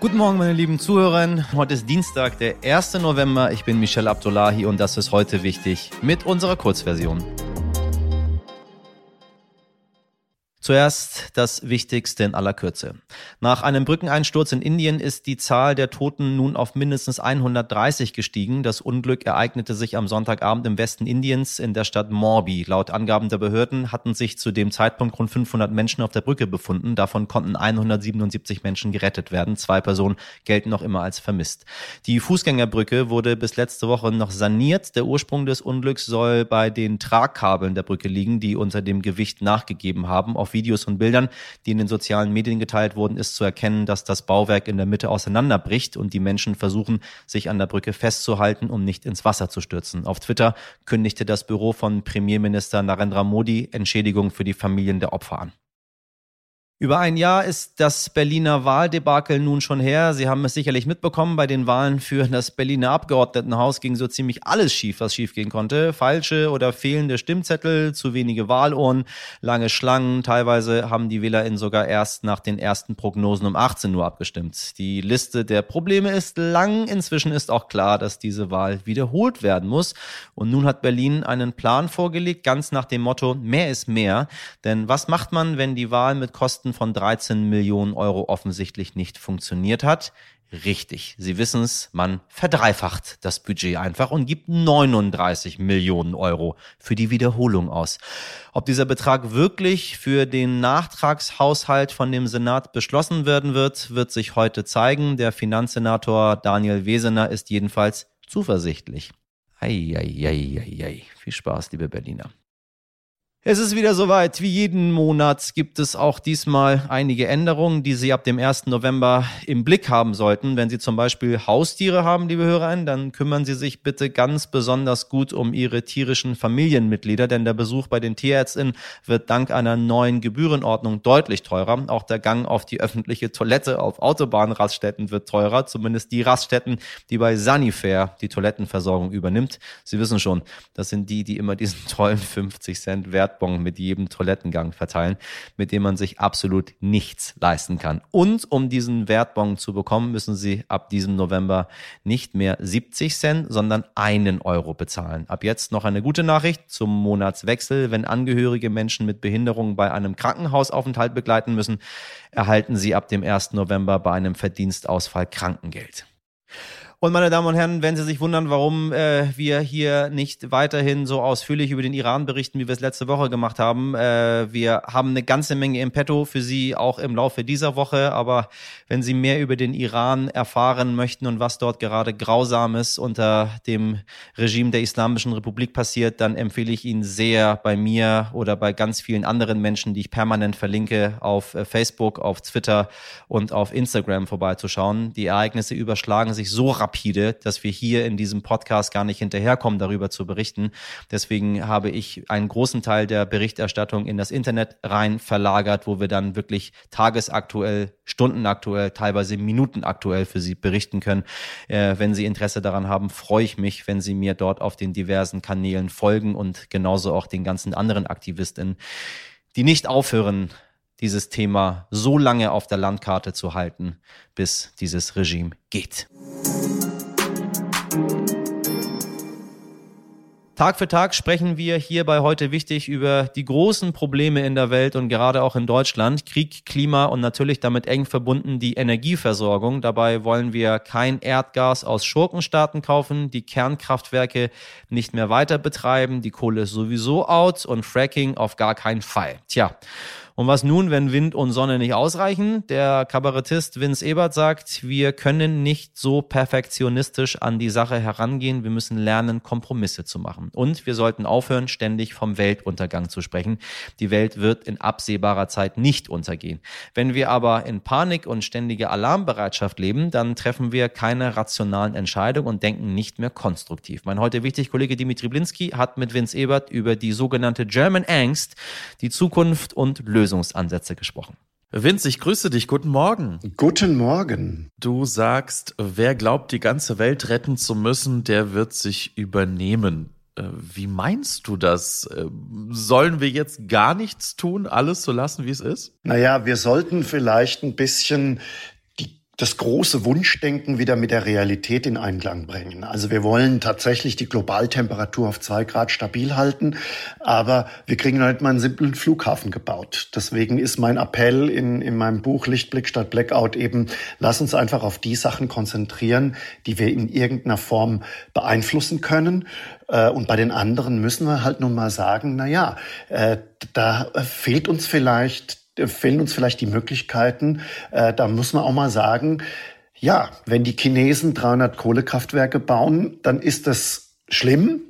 Guten Morgen, meine lieben Zuhörer. Heute ist Dienstag, der 1. November. Ich bin Michel Abdullahi und das ist heute wichtig mit unserer Kurzversion. Zuerst das Wichtigste in aller Kürze. Nach einem Brückeneinsturz in Indien ist die Zahl der Toten nun auf mindestens 130 gestiegen. Das Unglück ereignete sich am Sonntagabend im Westen Indiens in der Stadt Morbi. Laut Angaben der Behörden hatten sich zu dem Zeitpunkt rund 500 Menschen auf der Brücke befunden. Davon konnten 177 Menschen gerettet werden. Zwei Personen gelten noch immer als vermisst. Die Fußgängerbrücke wurde bis letzte Woche noch saniert. Der Ursprung des Unglücks soll bei den Tragkabeln der Brücke liegen, die unter dem Gewicht nachgegeben haben. Auf Videos und Bildern, die in den sozialen Medien geteilt wurden, ist zu erkennen, dass das Bauwerk in der Mitte auseinanderbricht und die Menschen versuchen, sich an der Brücke festzuhalten, um nicht ins Wasser zu stürzen. Auf Twitter kündigte das Büro von Premierminister Narendra Modi Entschädigung für die Familien der Opfer an. Über ein Jahr ist das Berliner Wahldebakel nun schon her. Sie haben es sicherlich mitbekommen. Bei den Wahlen für das Berliner Abgeordnetenhaus ging so ziemlich alles schief, was schief gehen konnte. Falsche oder fehlende Stimmzettel, zu wenige Wahlohren, lange Schlangen. Teilweise haben die WählerInnen sogar erst nach den ersten Prognosen um 18 Uhr abgestimmt. Die Liste der Probleme ist lang. Inzwischen ist auch klar, dass diese Wahl wiederholt werden muss. Und nun hat Berlin einen Plan vorgelegt, ganz nach dem Motto, mehr ist mehr. Denn was macht man, wenn die Wahl mit Kosten Kosten von 13 Millionen Euro offensichtlich nicht funktioniert hat. Richtig, Sie wissen es, man verdreifacht das Budget einfach und gibt 39 Millionen Euro für die Wiederholung aus. Ob dieser Betrag wirklich für den Nachtragshaushalt von dem Senat beschlossen werden wird, wird sich heute zeigen. Der Finanzsenator Daniel Wesener ist jedenfalls zuversichtlich. Eieieiei. Viel Spaß, liebe Berliner. Es ist wieder soweit. Wie jeden Monat gibt es auch diesmal einige Änderungen, die Sie ab dem 1. November im Blick haben sollten. Wenn Sie zum Beispiel Haustiere haben, liebe Hörerinnen, dann kümmern Sie sich bitte ganz besonders gut um Ihre tierischen Familienmitglieder, denn der Besuch bei den Tierärztinnen wird dank einer neuen Gebührenordnung deutlich teurer. Auch der Gang auf die öffentliche Toilette auf Autobahnraststätten wird teurer, zumindest die Raststätten, die bei Sanifair die Toilettenversorgung übernimmt. Sie wissen schon, das sind die, die immer diesen tollen 50 Cent Wert Wertbon mit jedem Toilettengang verteilen, mit dem man sich absolut nichts leisten kann. Und um diesen Wertbon zu bekommen, müssen Sie ab diesem November nicht mehr 70 Cent, sondern einen Euro bezahlen. Ab jetzt noch eine gute Nachricht zum Monatswechsel. Wenn Angehörige Menschen mit Behinderungen bei einem Krankenhausaufenthalt begleiten müssen, erhalten sie ab dem 1. November bei einem Verdienstausfall Krankengeld. Und meine Damen und Herren, wenn Sie sich wundern, warum äh, wir hier nicht weiterhin so ausführlich über den Iran berichten, wie wir es letzte Woche gemacht haben, äh, wir haben eine ganze Menge im Petto für Sie auch im Laufe dieser Woche. Aber wenn Sie mehr über den Iran erfahren möchten und was dort gerade Grausames unter dem Regime der Islamischen Republik passiert, dann empfehle ich Ihnen sehr bei mir oder bei ganz vielen anderen Menschen, die ich permanent verlinke, auf äh, Facebook, auf Twitter und auf Instagram vorbeizuschauen. Die Ereignisse überschlagen sich so rapide rapide, dass wir hier in diesem Podcast gar nicht hinterherkommen, darüber zu berichten. Deswegen habe ich einen großen Teil der Berichterstattung in das Internet rein verlagert, wo wir dann wirklich tagesaktuell, stundenaktuell, teilweise minutenaktuell für Sie berichten können. Äh, wenn Sie Interesse daran haben, freue ich mich, wenn Sie mir dort auf den diversen Kanälen folgen und genauso auch den ganzen anderen Aktivistinnen, die nicht aufhören, dieses Thema so lange auf der Landkarte zu halten, bis dieses Regime geht. Tag für Tag sprechen wir hier bei heute wichtig über die großen Probleme in der Welt und gerade auch in Deutschland. Krieg, Klima und natürlich damit eng verbunden die Energieversorgung. Dabei wollen wir kein Erdgas aus Schurkenstaaten kaufen, die Kernkraftwerke nicht mehr weiter betreiben, die Kohle ist sowieso out und Fracking auf gar keinen Fall. Tja. Und was nun, wenn Wind und Sonne nicht ausreichen? Der Kabarettist Vince Ebert sagt, wir können nicht so perfektionistisch an die Sache herangehen. Wir müssen lernen, Kompromisse zu machen. Und wir sollten aufhören, ständig vom Weltuntergang zu sprechen. Die Welt wird in absehbarer Zeit nicht untergehen. Wenn wir aber in Panik und ständiger Alarmbereitschaft leben, dann treffen wir keine rationalen Entscheidungen und denken nicht mehr konstruktiv. Mein heute wichtig Kollege Dimitri Blinski hat mit Vince Ebert über die sogenannte German Angst, die Zukunft und Lösung Lösungsansätze gesprochen. Vince, ich grüße dich. Guten Morgen. Guten Morgen. Du sagst, wer glaubt, die ganze Welt retten zu müssen, der wird sich übernehmen. Äh, wie meinst du das? Äh, sollen wir jetzt gar nichts tun, alles so lassen, wie es ist? Naja, wir sollten vielleicht ein bisschen das große Wunschdenken wieder mit der Realität in Einklang bringen. Also wir wollen tatsächlich die Globaltemperatur auf zwei Grad stabil halten, aber wir kriegen nicht mal einen simplen Flughafen gebaut. Deswegen ist mein Appell in, in meinem Buch Lichtblick statt Blackout eben, lass uns einfach auf die Sachen konzentrieren, die wir in irgendeiner Form beeinflussen können. Äh, und bei den anderen müssen wir halt nun mal sagen, na ja, äh, da fehlt uns vielleicht fehlen uns vielleicht die Möglichkeiten. Äh, da muss man auch mal sagen, ja, wenn die Chinesen 300 Kohlekraftwerke bauen, dann ist das schlimm,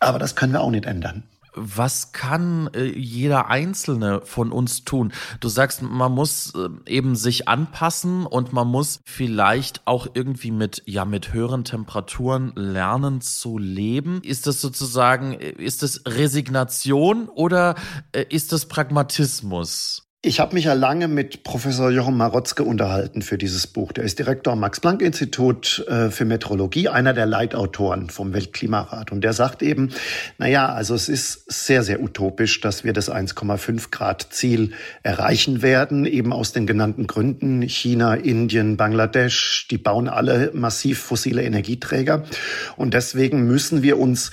aber das können wir auch nicht ändern was kann äh, jeder Einzelne von uns tun? Du sagst, man muss äh, eben sich anpassen und man muss vielleicht auch irgendwie mit, ja, mit höheren Temperaturen lernen zu leben. Ist das sozusagen, äh, ist das Resignation oder ist das Pragmatismus? Ich habe mich ja lange mit Professor Jochen Marotzke unterhalten für dieses Buch. Der ist Direktor am Max-Planck-Institut äh, für Meteorologie, einer der Leitautoren vom Weltklimarat. Und der sagt eben, na ja, also es ist sehr, sehr utopisch, dass wir das 1,5 Grad Ziel erreichen werden, eben aus den genannten Gründen. China, Indien, Bangladesch, die bauen alle massiv fossile Energieträger. Und deswegen müssen wir uns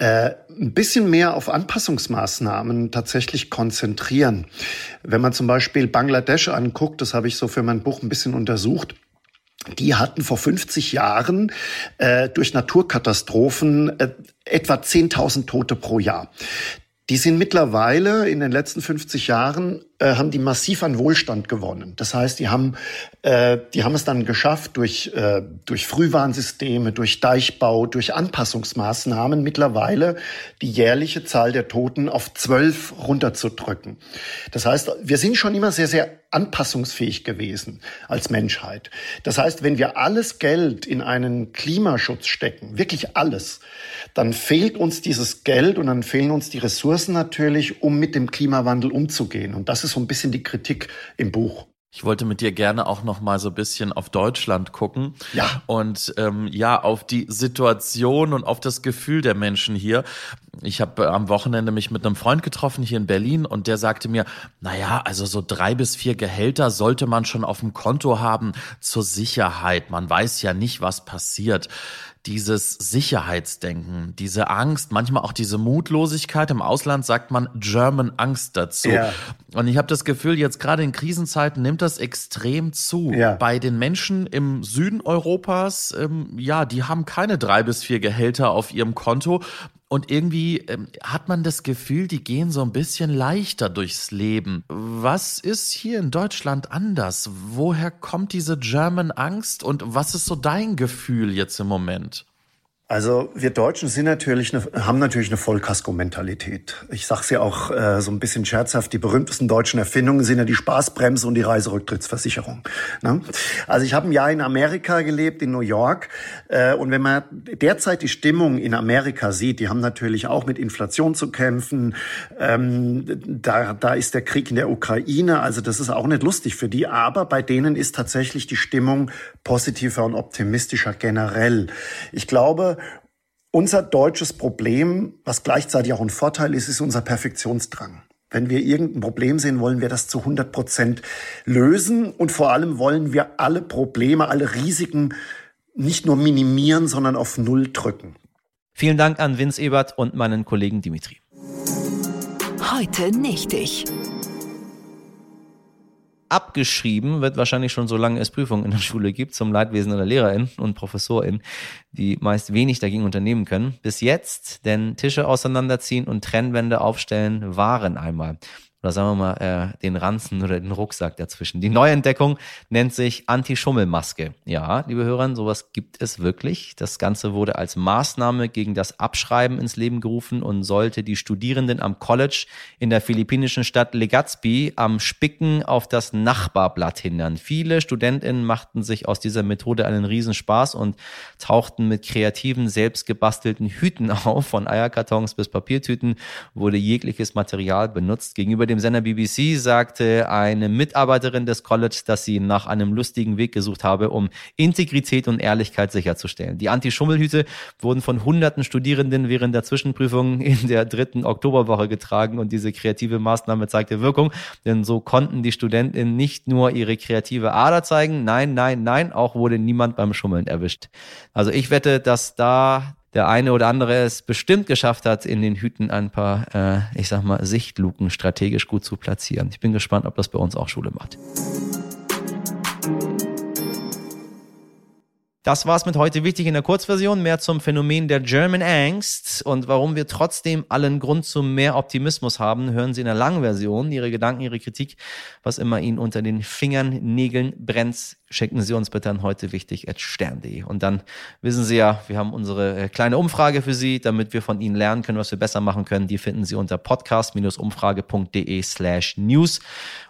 äh, ein bisschen mehr auf Anpassungsmaßnahmen tatsächlich konzentrieren. Wenn man zum Beispiel Bangladesch anguckt, das habe ich so für mein Buch ein bisschen untersucht, die hatten vor 50 Jahren äh, durch Naturkatastrophen äh, etwa 10.000 Tote pro Jahr. Die sind mittlerweile in den letzten 50 Jahren äh, haben die massiv an Wohlstand gewonnen. Das heißt, die haben, äh, die haben es dann geschafft, durch, äh, durch Frühwarnsysteme, durch Deichbau, durch Anpassungsmaßnahmen mittlerweile die jährliche Zahl der Toten auf zwölf runterzudrücken. Das heißt, wir sind schon immer sehr, sehr anpassungsfähig gewesen als Menschheit. Das heißt, wenn wir alles Geld in einen Klimaschutz stecken, wirklich alles, dann fehlt uns dieses Geld und dann fehlen uns die Ressourcen natürlich, um mit dem Klimawandel umzugehen. Und das ist so ein bisschen die Kritik im Buch. Ich wollte mit dir gerne auch noch mal so ein bisschen auf Deutschland gucken. Ja. Und ähm, ja, auf die Situation und auf das Gefühl der Menschen hier. Ich habe äh, am Wochenende mich mit einem Freund getroffen hier in Berlin und der sagte mir, na ja, also so drei bis vier Gehälter sollte man schon auf dem Konto haben zur Sicherheit. Man weiß ja nicht, was passiert dieses Sicherheitsdenken, diese Angst, manchmal auch diese Mutlosigkeit. Im Ausland sagt man German Angst dazu. Ja. Und ich habe das Gefühl, jetzt gerade in Krisenzeiten nimmt das extrem zu. Ja. Bei den Menschen im Süden Europas, ähm, ja, die haben keine drei bis vier Gehälter auf ihrem Konto. Und irgendwie ähm, hat man das Gefühl, die gehen so ein bisschen leichter durchs Leben. Was ist hier in Deutschland anders? Woher kommt diese German Angst und was ist so dein Gefühl jetzt im Moment? Also wir Deutschen sind natürlich eine, haben natürlich eine Vollkasko-Mentalität. Ich sage es ja auch äh, so ein bisschen scherzhaft, die berühmtesten deutschen Erfindungen sind ja die Spaßbremse und die Reiserücktrittsversicherung. Ne? Also ich habe ein Jahr in Amerika gelebt, in New York. Äh, und wenn man derzeit die Stimmung in Amerika sieht, die haben natürlich auch mit Inflation zu kämpfen. Ähm, da, da ist der Krieg in der Ukraine, also das ist auch nicht lustig für die. Aber bei denen ist tatsächlich die Stimmung positiver und optimistischer generell. Ich glaube, unser deutsches Problem, was gleichzeitig auch ein Vorteil ist, ist unser Perfektionsdrang. Wenn wir irgendein Problem sehen, wollen wir das zu 100 Prozent lösen und vor allem wollen wir alle Probleme, alle Risiken nicht nur minimieren, sondern auf Null drücken. Vielen Dank an Vince Ebert und meinen Kollegen Dimitri. Heute nicht ich abgeschrieben wird wahrscheinlich schon so lange es Prüfungen in der Schule gibt zum Leidwesen der LehrerInnen und ProfessorInnen, die meist wenig dagegen unternehmen können. Bis jetzt, denn Tische auseinanderziehen und Trennwände aufstellen waren einmal oder sagen wir mal äh, den Ranzen oder den Rucksack dazwischen. Die Neuentdeckung nennt sich Anti-Schummelmaske. Ja, liebe Hörer, sowas gibt es wirklich. Das Ganze wurde als Maßnahme gegen das Abschreiben ins Leben gerufen und sollte die Studierenden am College in der philippinischen Stadt Legazpi am Spicken auf das Nachbarblatt hindern. Viele Studentinnen machten sich aus dieser Methode einen Riesenspaß und tauchten mit kreativen, selbstgebastelten Hüten auf. Von Eierkartons bis Papiertüten wurde jegliches Material benutzt. Gegenüber dem Sender BBC sagte eine Mitarbeiterin des College, dass sie nach einem lustigen Weg gesucht habe, um Integrität und Ehrlichkeit sicherzustellen. Die Anti-Schummelhüte wurden von hunderten Studierenden während der Zwischenprüfung in der dritten Oktoberwoche getragen und diese kreative Maßnahme zeigte Wirkung, denn so konnten die Studentinnen nicht nur ihre kreative Ader zeigen, nein, nein, nein, auch wurde niemand beim Schummeln erwischt. Also ich wette, dass da der eine oder andere es bestimmt geschafft hat, in den Hüten ein paar, äh, ich sag mal, Sichtluken strategisch gut zu platzieren. Ich bin gespannt, ob das bei uns auch Schule macht. Das war's mit heute wichtig in der Kurzversion. Mehr zum Phänomen der German Angst und warum wir trotzdem allen Grund zu mehr Optimismus haben, hören Sie in der langen Version. Ihre Gedanken, Ihre Kritik, was immer Ihnen unter den Fingern, Nägeln brennt, schicken Sie uns bitte an heute wichtig at stern.de. Und dann wissen Sie ja, wir haben unsere äh, kleine Umfrage für Sie, damit wir von Ihnen lernen können, was wir besser machen können. Die finden Sie unter podcast-umfrage.de slash news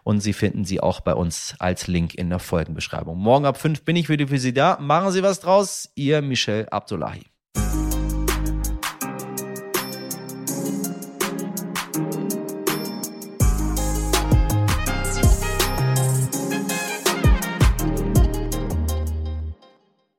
und Sie finden sie auch bei uns als Link in der Folgenbeschreibung. Morgen ab fünf bin ich wieder für Sie da. Machen Sie was draus. Ihr Michel Abdullahi.